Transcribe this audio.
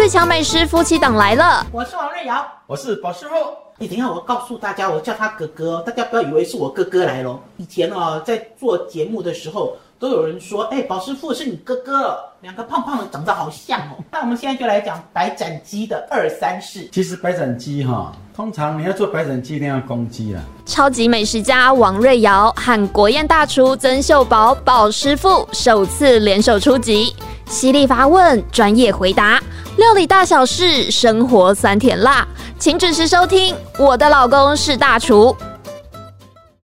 最强美食夫妻档来了。我是王瑞瑶，我是宝师傅。你，等一下，我告诉大家，我叫他哥哥，大家不要以为是我哥哥来咯。以前哦，在做节目的时候，都有人说，哎，宝师傅是你哥哥，两个胖胖的，长得好像哦。那我们现在就来讲白斩鸡的二三事。其实白斩鸡哈，通常你要做白斩鸡，一定要公鸡啦。超级美食家王瑞瑶和国宴大厨曾秀宝宝师傅首次联手出击，犀利发问，专业回答，料理大小事，生活酸甜辣，请准时收听。我的老公是大厨。